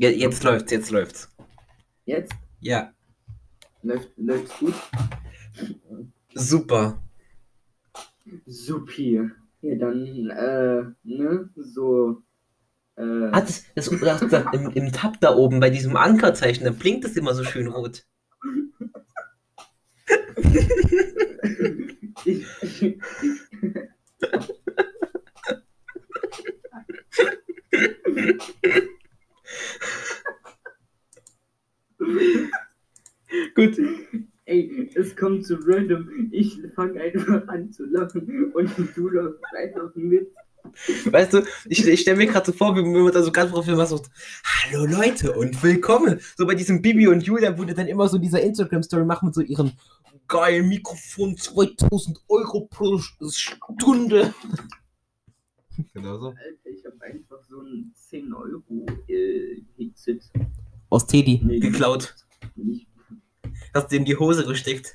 Ja, jetzt läuft's, jetzt läuft's. Jetzt? Ja, Läuft, läuft's gut? super. Supi. Ja, dann, äh, ne, so, äh, das, das, das, das, im, Im Tab da oben bei diesem Ankerzeichen, da blinkt es immer so schön rot. ich, ich, ich, Gut. ey, es kommt so random. Ich fange einfach an zu lachen und du läufst einfach mit. Weißt du, ich, ich stelle mir gerade so vor, wie man da so ganz professionell so, Hallo Leute und willkommen. So bei diesem Bibi und Julia wurde dann immer so dieser Instagram-Story machen mit so ihren geilen Mikrofon 2000 Euro pro Stunde. Genau so. Alter, ich habe einfach so ein 10 Euro äh, Headset. Aus Teddy Nee, geklaut. Nicht. Hast dir in die Hose gesteckt.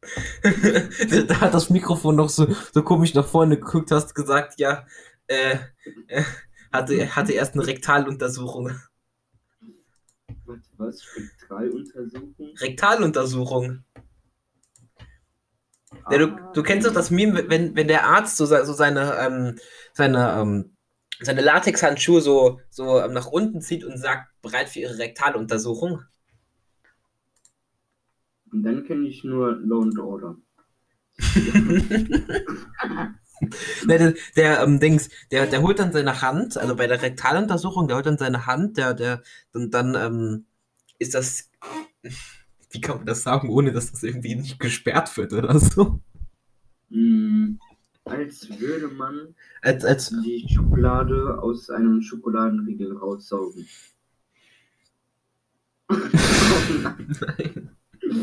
da hat das Mikrofon noch so, so komisch nach vorne geguckt, hast gesagt, ja, äh, äh, hatte, hatte erst eine Rektaluntersuchung. Was? Spektraluntersuchung? Rektaluntersuchung. Ja, du, Ah, du kennst doch das Meme, wenn, wenn der Arzt so, so seine, ähm, seine, ähm, seine Latexhandschuhe so, so ähm, nach unten zieht und sagt, bereit für ihre Rektaluntersuchung. Und dann kenne ich nur Law and Order. Der, der, der ähm, Dings, der, der holt dann seine Hand, also bei der Rektaluntersuchung, der holt dann seine Hand, der, der, und dann ähm, ist das, wie kann man das sagen, ohne dass das irgendwie nicht gesperrt wird oder so? Hm, als würde man Als, als, die Schokolade aus einem Schokoladenriegel raussaugen.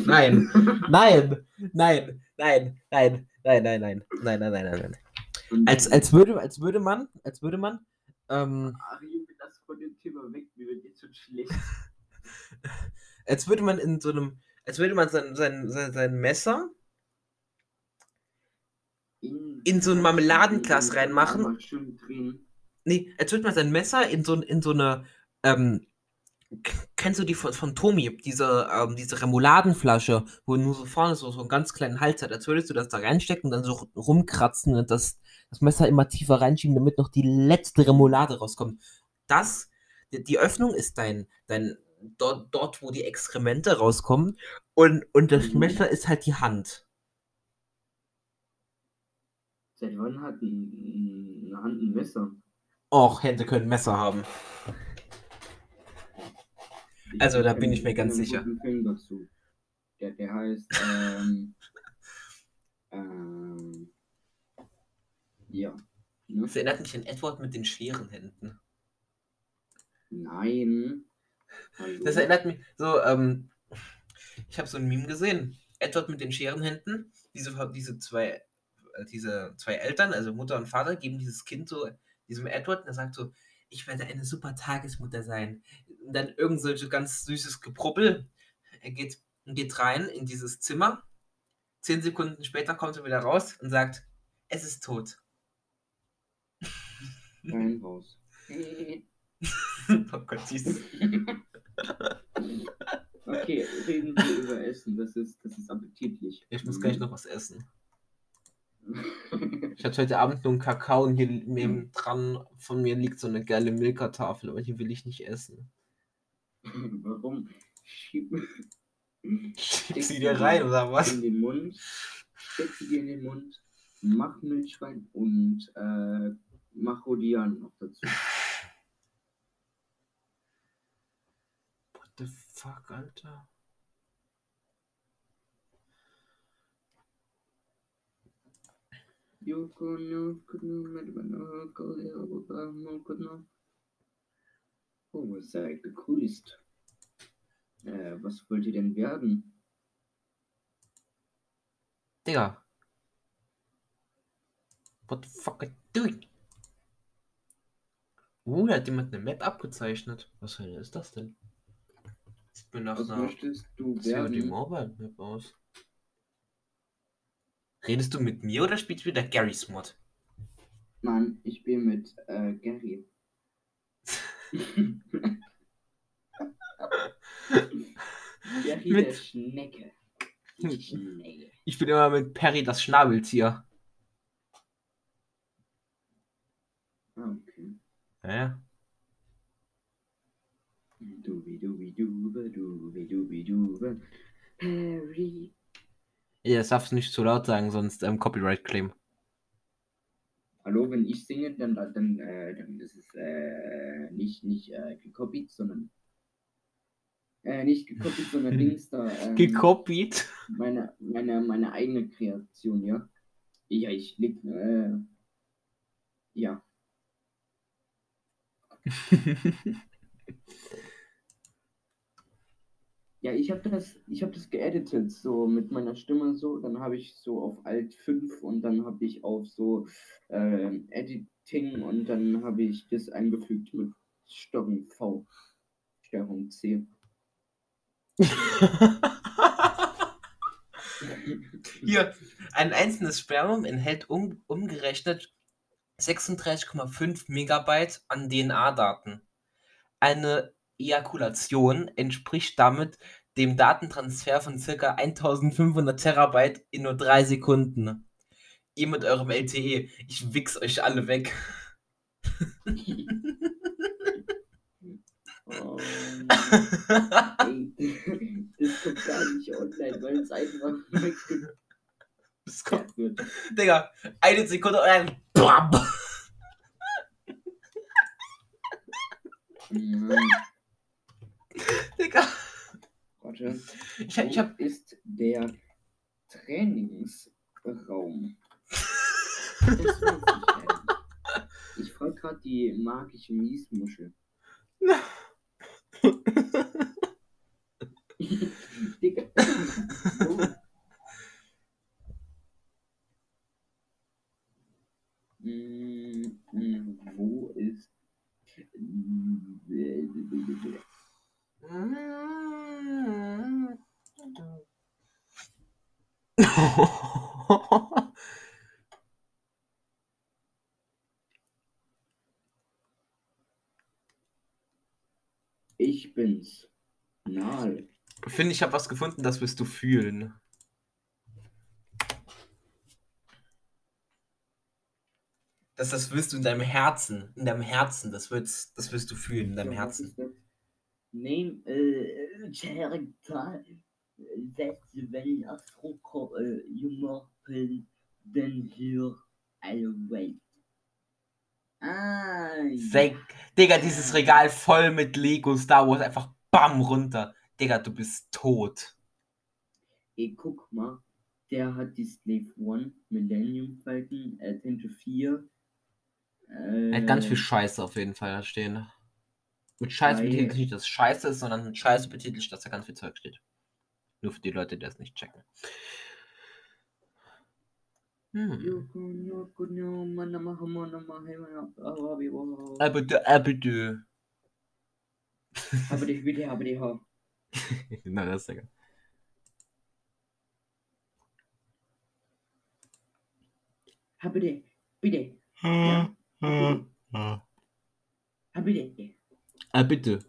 nein, nein, nein, nein, nein, nein, nein, nein, nein, nein, nein, nein, nein. Als, als würde, als würde man, als würde man, ähm, lass von dem Thema weg, mir wird jetzt schon schlecht. als würde man in so einem, als würde man sein, sein, sein, sein Messer In so ein Marmeladenglas reinmachen. Nee, als würde man sein Messer in so, in so eine, ähm, kennst du die von, von Tomi, diese, ähm, diese Remouladenflasche, wo nur so vorne so, so einen ganz kleinen Hals hat, als würdest du das da reinstecken und dann so rumkratzen und das, das Messer immer tiefer reinschieben, damit noch die letzte Remoulade rauskommt. Das, die, die Öffnung ist dein, dein, dort, dort, wo die Exkremente rauskommen und, und das Mhm. Messer ist halt die Hand. Seit wann hat ein, eine Hand ein Messer? Och, Hände können Messer haben. Ich Also, da bin ich mir ganz sicher. Film dazu. Der, der heißt, ähm, ähm, ja. Ne? Das erinnert mich an Edward mit den schweren Händen. Nein. Hallo? Das erinnert mich so, ähm, ich habe so ein Meme gesehen. Edward mit den schweren Händen. Diese, diese zwei, diese zwei Eltern, also Mutter und Vater, geben dieses Kind so diesem Edward und er sagt so, ich werde eine super Tagesmutter sein. Und dann irgend so ganz süßes Gebrubbel. Er geht, geht rein in dieses Zimmer. Zehn Sekunden später kommt er wieder raus und sagt, es ist tot. Haus. oh Gott, süß. Okay, reden wir über Essen. Das ist, das ist appetitlich. Ich muss gleich noch was essen. Ich hatte heute Abend nur einen Kakao und hier neben dran von mir liegt so eine geile Milka-Tafel, aber die will ich nicht essen. Warum? Schieb, Schieb sie dir rein, oder was? in den Mund, steck sie dir in den Mund, mach Milch rein und äh, mach Rodian noch dazu. What the fuck, Alter? Oh, sei gegrüßt. Äh, was wollt ihr denn werden? Digga. What the fuck are you doing? Uh, da hat jemand eine Map abgezeichnet. Was für eine ist das denn? Sieht mir nach Was einer möchtest du werden? Mobile Map aus. Redest du mit mir oder spielst du wieder Garry's Mod? Nein, ich bin mit äh, Gary. Jerry Mit- der Schnecke. Die Schnecke. Ich bin immer mit Perry das Schnabeltier. Ah, okay. Ja. Dubi-dubi-dube, dubi-dubi-dube. Harry. Ja, das darfst du nicht zu laut sagen, sonst ähm, Copyright Claim. Hallo, wenn ich singe, dann, dann, äh, dann ist es äh, nicht, nicht äh, gekopiert, sondern. Äh, nicht gekopiert, sondern Dings da. Ähm, Gekopiert. meine, meine, meine eigene Kreation, ja. Ja, ich leg, äh, ja. Ja, ich habe das, ich habe das geeditet, so mit meiner Stimme so. Dann habe ich so auf Alt 5 und dann habe ich auf so ähm, Editing und dann habe ich das eingefügt mit Steuerung V, Steuerung C. Hier, ein einzelnes Spermium enthält um, umgerechnet 36,5 Megabyte an DNA-Daten. Eine Ejakulation entspricht damit dem Datentransfer von ca. 1500 Terabyte in nur drei Sekunden. Ihr mit eurem LTE, ich wichs euch alle weg. Oh, das kommt gar nicht online, weil es einfach Das kommt, weggesperrt wird. Digga, eine Sekunde und dann BAM! Digga, Warte. ich, ich hab, ist der Trainingsraum? Ich. Ich frage gerade die magische Miesmuschel. Digga. Wo? Mm, Wo ist. Ich bin's. Nal. Finde ich, habe was gefunden, das wirst du fühlen. Das, das wirst du in deinem Herzen, in deinem Herzen, das wirst, das wirst du fühlen in deinem Herzen. ist das? Name äh, Charakter Festival Afro äh, Humorfilm denn hier alle Welt. Ah, Sek Digga, dieses Regal voll mit Lego Star Wars, einfach bam runter. Digga, du bist tot. Ey, guck mal, der hat die Slave One, Millennium Falcon, Attentive 4. Äh, Er hat ganz viel Scheiße auf jeden Fall da stehen. Mit Scheiße betitelt nicht, dass Scheiße ist, sondern mit Scheiße betitelt, dass da ganz viel Zeug steht. Nur für die Leute, die das nicht checken. Hm. Aber du, aber du. Aber die Hüte, aber die Haar. Na, das ist ja geil. Habe die, bitte. Ja. Habe die. Ah, bitte.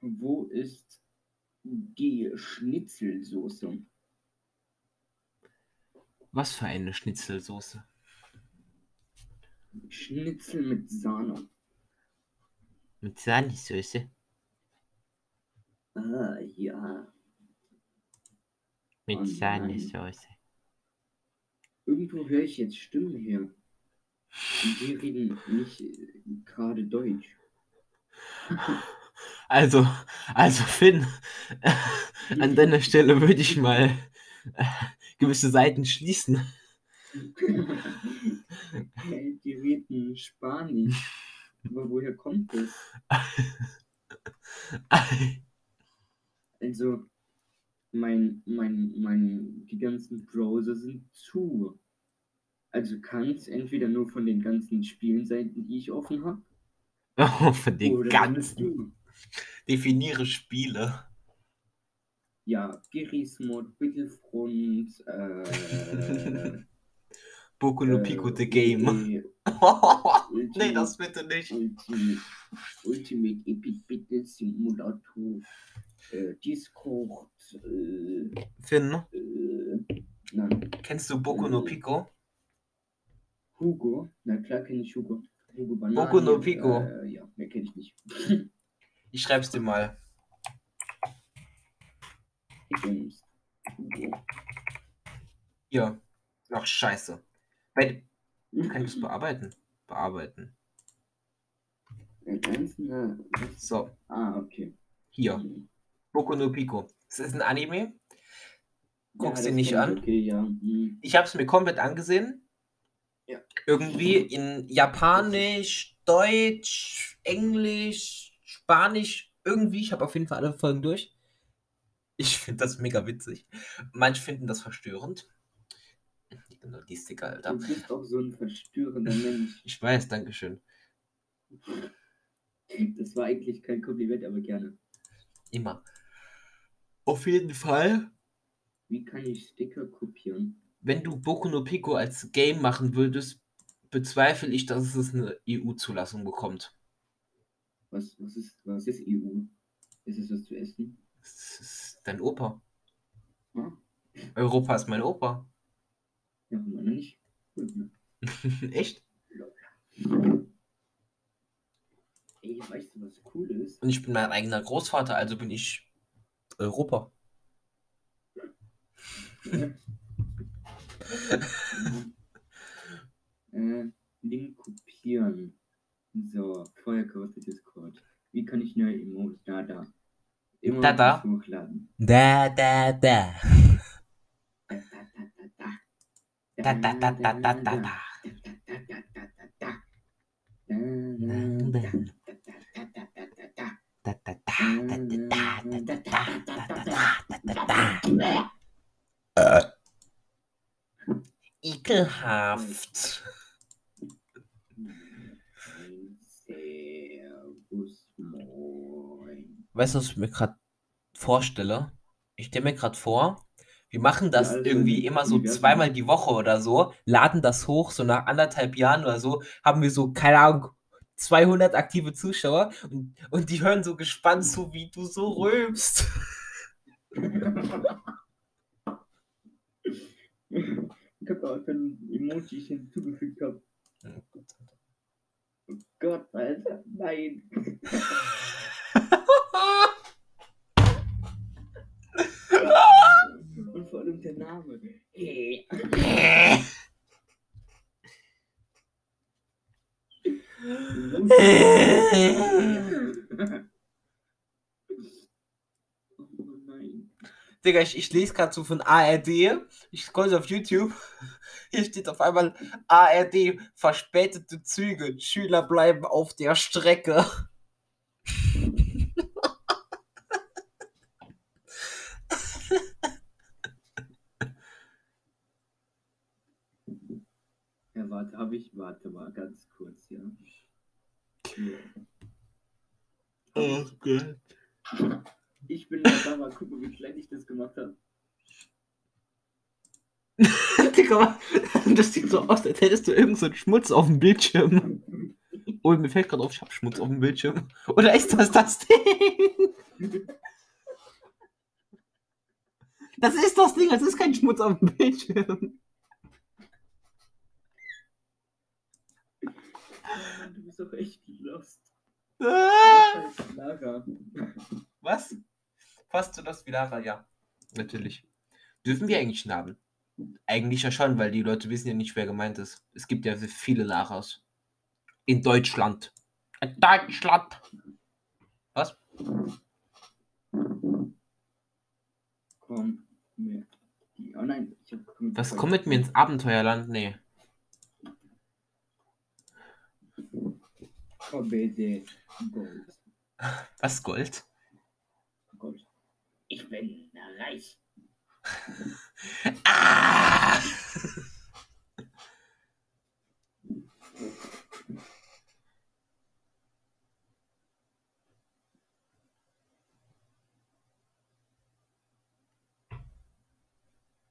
Wo ist die Schnitzelsoße? Was für eine Schnitzelsoße. Schnitzel mit Sahne. Mit Sahnesoße. Ah, ja. Mit Oh. Sahnesoße. Irgendwo höre ich jetzt Stimmen her. Und die reden nicht äh, gerade Deutsch. Also, also Finn, an deiner Stelle würde ich mal äh, gewisse Seiten schließen. die reden Spanisch. Aber woher kommt das? Also, mein, mein, mein, die ganzen Browser sind zu. Also kann es entweder nur von den ganzen Spielenseiten, die ich offen habe, Oh, von den ganzen. Definiere Spiele. Ja, Girismod, Battlefront, äh, Boku no Pico the Game. Ulti- nee, das bitte nicht. Ultimate, Ultimate Epic Battle Simulator. Äh, Discord. Äh, Finn, äh, nein. kennst du Boku no Pico? Hugo. Na klar kenne ich Hugo. Hugo Banane. Boku no Pico. Äh, ja, mehr kenne ich nicht. Ich schreib's dir mal. Hier. Ach, scheiße. Bei, kann ich das bearbeiten? Bearbeiten. So, Ah, okay. hier. Boku no Pico. Das ist ein Anime. Guckst Ja, ihn nicht an. Okay, ja. Hm. Ich habe es mir komplett angesehen. Ja. Irgendwie in Japanisch, Deutsch, Englisch, Spanisch, irgendwie. Ich habe auf jeden Fall alle Folgen durch. Ich finde das mega witzig. Manche finden das verstörend. Genau, die Sticker, Alter. Du bist auch so ein verstörender Mensch. Ich weiß, Dankeschön. Das war eigentlich kein Kompliment, aber gerne. Immer. Auf jeden Fall, Wie kann ich Sticker kopieren? wenn du Boku no Pico als Game machen würdest, bezweifle ich, dass es eine EU-Zulassung bekommt. Was, was, ist, was ist EU? Ist es was zu essen? Das ist dein Opa. Ah, Europa ist mein Opa. ja, meine nicht. Gut, ne? Echt? Ey, weißt du, was cool ist? Und ich bin mein eigener Großvater, also bin ich Europa. äh, Link kopieren. So, Feuerkasse Discord. Wie kann ich neue Emotes? Da, da. Immer Da, da. hochladen. Da, da, da. Da, Da, da, da, da. da, da, da, Weißt du, was ich mir gerade vorstelle? Ich stelle mir gerade vor, wir machen das Ja, also irgendwie im immer so zweimal die Woche oder so, laden das hoch, so nach anderthalb Jahren oder so, haben wir so, keine Ahnung, 200 aktive Zuschauer und, und die hören so gespannt zu, wie du so rülpst. Ich hab auch ein Emoji hinzugefügt habe. Oh Gott, Alter, nein. Und vor allem der Name. Oh nein. Digga, ich, ich lese gerade so von ARD, ich scroll auf YouTube, hier steht auf einmal ARD, verspätete Züge, Schüler bleiben auf der Strecke. Warte, habe ich, warte mal ganz kurz, ja. ja. Oh Gott. Ich bin da, da mal gucken, wie klein ich das gemacht habe. Digga, das sieht so aus, als hättest du irgend so Schmutz auf dem Bildschirm. Oh, mir fällt gerade auf, ich hab Schmutz auf dem Bildschirm. Oder ist das das Ding? Das ist das Ding, das ist kein Schmutz auf dem Bildschirm. Mann, du bist doch echt lost. Ah! Lara. Was? Fasst du das wieder? Ja, natürlich. Dürfen wir eigentlich Namen? Eigentlich ja schon, weil die Leute wissen ja nicht, wer gemeint ist. Es gibt ja viele Laras. In Deutschland. In Deutschland. Was? Komm, mir. Die, oh nein, ich hab komm Was kommt mit mir ins Abenteuerland? Nee. Bitte. Gold. Was Gold? Gold. Ich bin reich. Ah!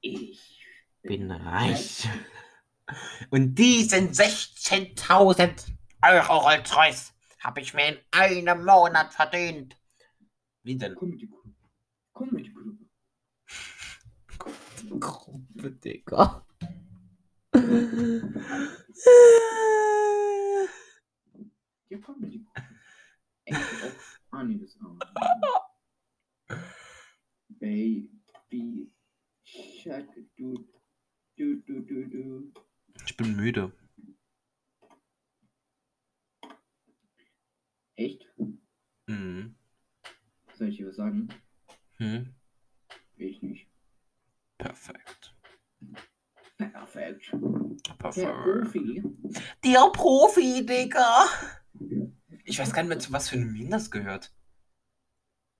Ich Bin reich. Und diesen 16.000 Euro Rolls-Royce habe ich mir in einem Monat verdient. Wie denn? Comedy Club. Comedy Club. Gruppe, Digga. Ja, Comedy Club. Echt auch. Ah, nee, das auch. Baby Shark, du, du, du, du, du. Ich bin müde. Echt? Mhm. Soll ich dir was sagen? Hm? Ich nicht. Perfekt. Perfekt. Der Perfekt. Profi. Der Profi, Digga. Ich weiß gar nicht mehr, zu was für einem Meme das gehört.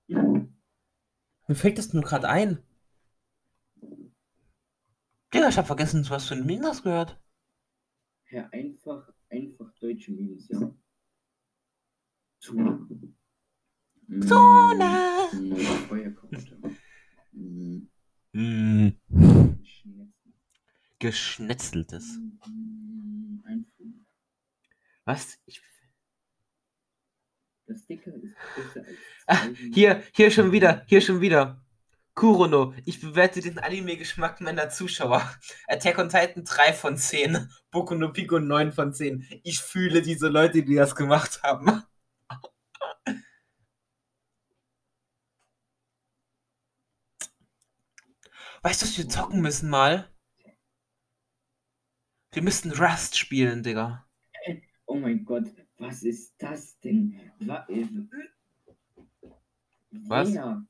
Mir fällt das nur gerade ein. Digga, ich hab vergessen, zu was für einem Meme das gehört. Ja, einfach, einfach deutsche Memes, ja. Zu. Zone. Neue Feuerkarte. Mm, Hm. Geschnetzeltes. Was? Ich, Das Sticker ist besser als. tausend- hier, hier schon wieder, hier schon wieder. Kurono, ich bewerte den Anime-Geschmack meiner Zuschauer. Attack on Titan 3 von 10. Boku no Pico 9 von 10. Ich fühle diese Leute, die das gemacht haben. Weißt du, was wir zocken müssen mal? Wir müssten Rust spielen, Digga. Oh mein Gott, was ist das denn? Äh, Was? Wer?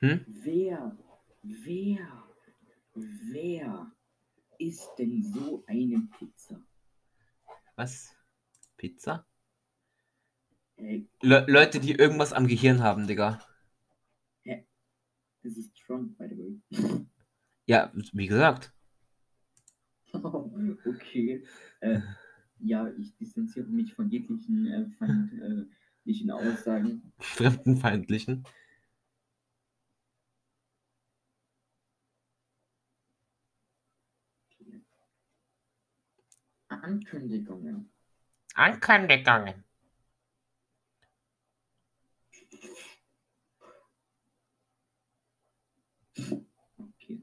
Hm? Wer? Wer? Wer isst denn so eine Pizza? Was? Pizza? Äh, Le Leute, die irgendwas am Gehirn haben, Digga. Das ist Trump, by the way. Ja, wie gesagt. okay. Äh, ja, ich distanziere mich von jeglichen äh, feindlichen Aussagen. Fremdenfeindlichen. Ankündigungen. Ankündigungen. Okay.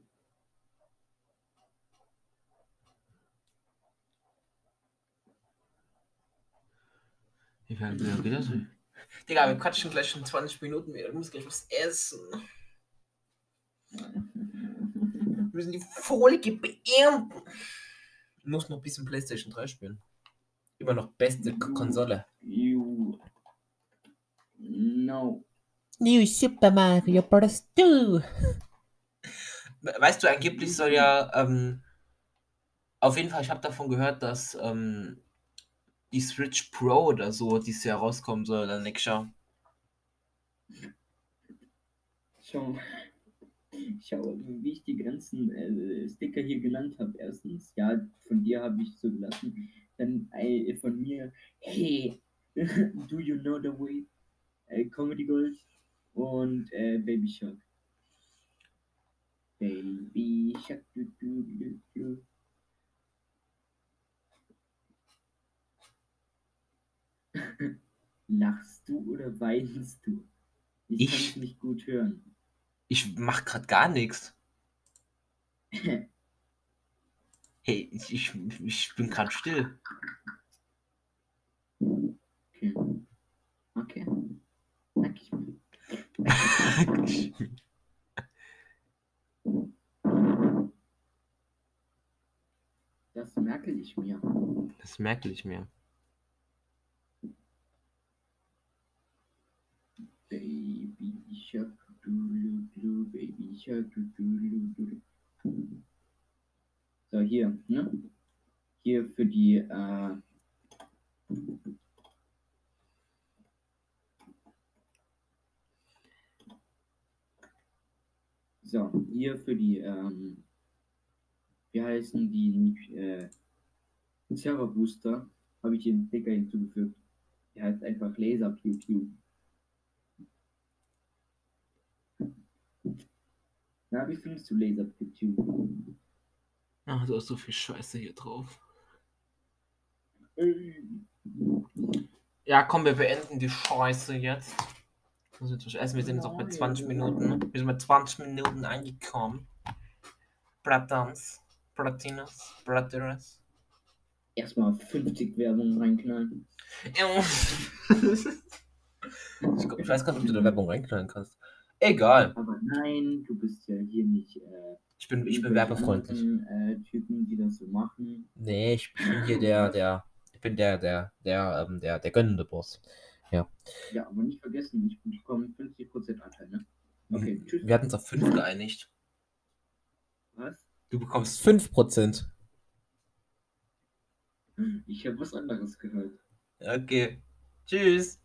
Viel wie geht das? Digga, wir quatschen gleich schon 20 Minuten. Wir müssen gleich was essen. Wir müssen die Folge beenden. Ich muss noch ein bisschen PlayStation 3 spielen. Immer noch beste K Konsole. You. No. New Super Mario Bros. 2. Weißt du, angeblich soll ja, ähm, auf jeden Fall, ich habe davon gehört, dass ähm, die Switch Pro oder so dieses Jahr rauskommen soll, dann nächstes Jahr. Schau. Schau, wie ich die ganzen äh, Sticker hier genannt habe. Erstens, ja, von dir habe ich so gelassen. Dann äh, von mir, hey, do you know the way? Äh, Comedy Gold und äh, Baby Shark. Baby Shark. Du, du, du, du. Lachst du oder weinst du? Ich, Ich- kann nicht gut hören. Ich mach grad gar nichts. Hey, ich, ich, ich bin gerade still. Okay. Okay. Danke ich mir. Das merke ich mir. Das merke ich mir. Baby Shark, du, du, Baby Shark, du, du, du, du. So, hier, ne? Hier für die, äh, So, hier für die, ähm, wie heißen die, äh, Server Booster, habe ich den Sticker hinzugefügt. Der heißt einfach Laser Pew Pew. Na, wie findest du Laserpit Ach, du hast so viel Scheiße hier drauf. Ja, komm, wir beenden die Scheiße jetzt. Essen. Wir sind jetzt auch bei 20 Minuten. Wir sind bei 20 Minuten angekommen. Bratans, Bratinas, Brateras. Erstmal 50 Werbung reinknallen. ich, glaub, ich weiß gar nicht, ob du da Werbung reinknallen kannst. Egal. Aber nein, du bist ja hier nicht. Äh, Ich bin, ich bin werbefreundlich. anderen, Äh, Typen, die das so machen. Nee, ich bin hier der, der, ich bin der, der, der, ähm, der, der gönnende Boss. Ja, aber nicht vergessen, ich bekomme 50% Anteil, ne? Okay, tschüss. Wir hatten uns auf 5 geeinigt. Was? Du bekommst 5%. Ich habe was anderes gehört. Okay. Tschüss.